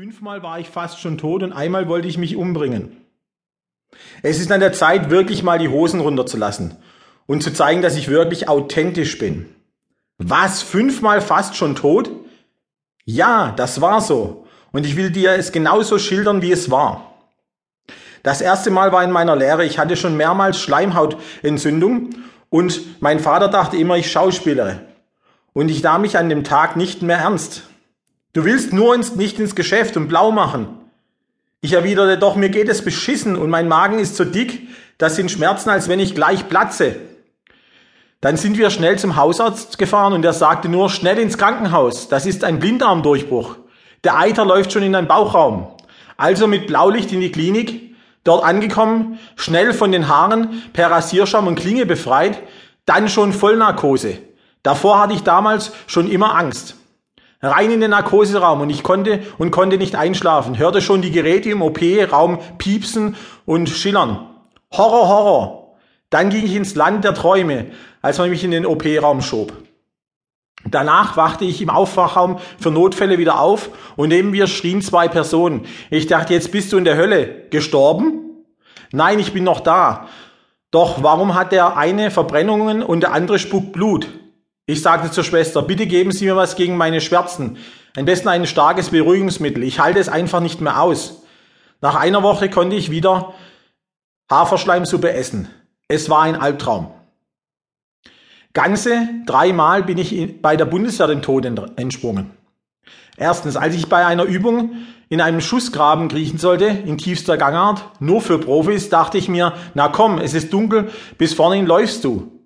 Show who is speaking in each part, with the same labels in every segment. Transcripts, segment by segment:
Speaker 1: Fünfmal war ich fast schon tot und einmal wollte ich mich umbringen. Es ist an der Zeit, wirklich mal die Hosen runterzulassen und zu zeigen, dass ich wirklich authentisch bin. Was? Fünfmal fast schon tot? Ja, das war so. Und ich will dir es genauso schildern, wie es war. Das erste Mal war in meiner Lehre. Ich hatte schon mehrmals Schleimhautentzündung und mein Vater dachte immer, ich schauspielere. Und ich nahm mich an dem Tag nicht mehr ernst. Du willst nur ins, nicht ins Geschäft und blau machen. Ich erwiderte doch, mir geht es beschissen und mein Magen ist so dick, das sind Schmerzen, als wenn ich gleich platze. Dann sind wir schnell zum Hausarzt gefahren und er sagte nur, schnell ins Krankenhaus, das ist ein Blinddarmdurchbruch. Der Eiter läuft schon in deinen Bauchraum. Also mit Blaulicht in die Klinik, dort angekommen, schnell von den Haaren per Rasierschaum und Klinge befreit, dann schon Vollnarkose. Davor hatte ich damals schon immer Angst rein in den Narkoseraum und ich konnte und konnte nicht einschlafen, hörte schon die Geräte im OP-Raum piepsen und schillern. Horror, Horror. Dann ging ich ins Land der Träume, als man mich in den OP-Raum schob. Danach wachte ich im Aufwachraum für Notfälle wieder auf und neben mir schrien zwei Personen. Ich dachte, jetzt bist du in der Hölle. Gestorben? Nein, ich bin noch da. Doch warum hat der eine Verbrennungen und der andere spuckt Blut? Ich sagte zur Schwester, bitte geben Sie mir was gegen meine Schmerzen. Am besten ein starkes Beruhigungsmittel. Ich halte es einfach nicht mehr aus. Nach einer Woche konnte ich wieder Haferschleimsuppe essen. Es war ein Albtraum. Ganze dreimal bin ich bei der Bundeswehr dem Tod entsprungen. Erstens, als ich bei einer Übung in einem Schussgraben kriechen sollte, in tiefster Gangart, nur für Profis, dachte ich mir, na komm, es ist dunkel, bis vorne läufst du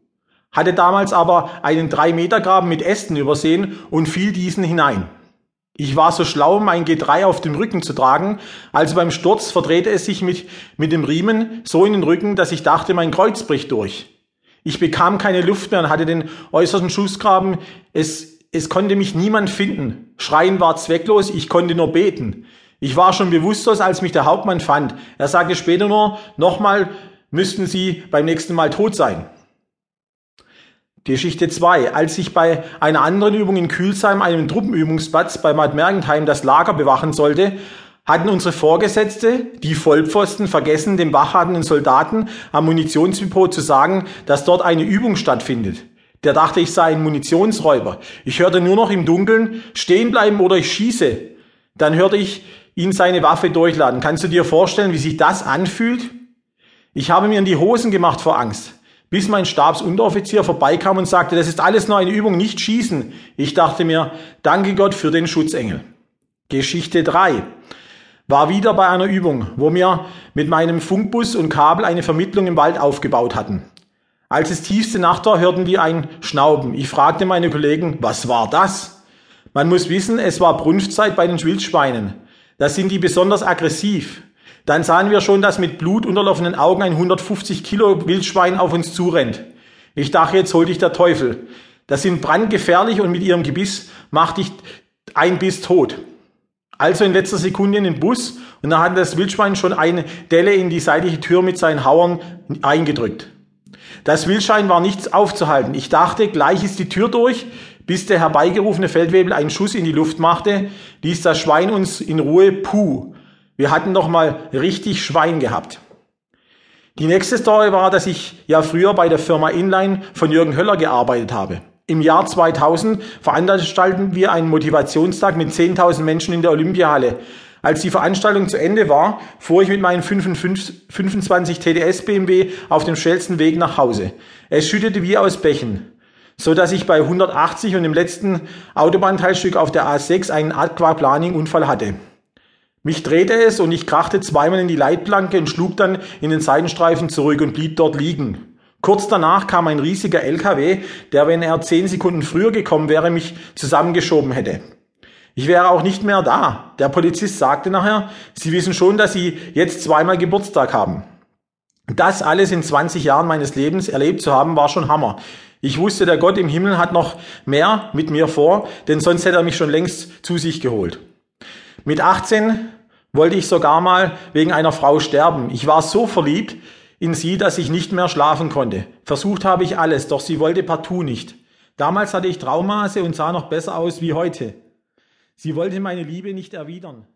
Speaker 1: hatte damals aber einen 3-Meter-Graben mit Ästen übersehen und fiel diesen hinein. Ich war so schlau, mein G3 auf dem Rücken zu tragen, also beim Sturz verdrehte es sich mit, mit dem Riemen so in den Rücken, dass ich dachte, mein Kreuz bricht durch. Ich bekam keine Luft mehr und hatte den äußersten Schussgraben. Es, es konnte mich niemand finden. Schreien war zwecklos, ich konnte nur beten. Ich war schon bewusstlos, als mich der Hauptmann fand. Er sagte später nur, nochmal müssten Sie beim nächsten Mal tot sein. Geschichte 2. Als ich bei einer anderen Übung in Kühlsheim, einem Truppenübungsplatz bei Bad Mergentheim, das Lager bewachen sollte, hatten unsere Vorgesetzte, die Vollpfosten, vergessen, dem wachhatenden Soldaten am Munitionsdepot zu sagen, dass dort eine Übung stattfindet. Der dachte, ich sei ein Munitionsräuber. Ich hörte nur noch im Dunkeln, stehen bleiben oder ich schieße. Dann hörte ich ihn seine Waffe durchladen. Kannst du dir vorstellen, wie sich das anfühlt? Ich habe mir in die Hosen gemacht vor Angst bis mein Stabsunteroffizier vorbeikam und sagte, das ist alles nur eine Übung, nicht schießen. Ich dachte mir, danke Gott für den Schutzengel. Geschichte 3 war wieder bei einer Übung, wo wir mit meinem Funkbus und Kabel eine Vermittlung im Wald aufgebaut hatten. Als es tiefste Nacht war, hörten wir ein Schnauben. Ich fragte meine Kollegen, was war das? Man muss wissen, es war Brunftzeit bei den Wildschweinen. Da sind die besonders aggressiv. Dann sahen wir schon, dass mit Blut unterlaufenden Augen ein 150 Kilo Wildschwein auf uns zurennt. Ich dachte, jetzt holt dich der Teufel. Das sind brandgefährlich und mit ihrem Gebiss macht dich ein Biss tot. Also in letzter Sekunde in den Bus und da hat das Wildschwein schon eine Delle in die seitliche Tür mit seinen Hauern eingedrückt. Das Wildschwein war nichts aufzuhalten. Ich dachte, gleich ist die Tür durch, bis der herbeigerufene Feldwebel einen Schuss in die Luft machte, ließ das Schwein uns in Ruhe puh wir hatten noch mal richtig Schwein gehabt. Die nächste Story war, dass ich ja früher bei der Firma Inline von Jürgen Höller gearbeitet habe. Im Jahr 2000 veranstalten wir einen Motivationstag mit 10.000 Menschen in der Olympiahalle. Als die Veranstaltung zu Ende war, fuhr ich mit meinem 25 TDS BMW auf dem schnellsten Weg nach Hause. Es schüttete wie aus Bächen, so dass ich bei 180 und im letzten Autobahnteilstück auf der A6 einen Aquaplaning-Unfall hatte. Mich drehte es und ich krachte zweimal in die Leitplanke und schlug dann in den Seitenstreifen zurück und blieb dort liegen. Kurz danach kam ein riesiger LKW, der, wenn er zehn Sekunden früher gekommen wäre, mich zusammengeschoben hätte. Ich wäre auch nicht mehr da. Der Polizist sagte nachher, Sie wissen schon, dass Sie jetzt zweimal Geburtstag haben. Das alles in 20 Jahren meines Lebens erlebt zu haben, war schon Hammer. Ich wusste, der Gott im Himmel hat noch mehr mit mir vor, denn sonst hätte er mich schon längst zu sich geholt. Mit 18 wollte ich sogar mal wegen einer Frau sterben. Ich war so verliebt in sie, dass ich nicht mehr schlafen konnte. Versucht habe ich alles, doch sie wollte partout nicht. Damals hatte ich Traumase und sah noch besser aus wie heute. Sie wollte meine Liebe nicht erwidern.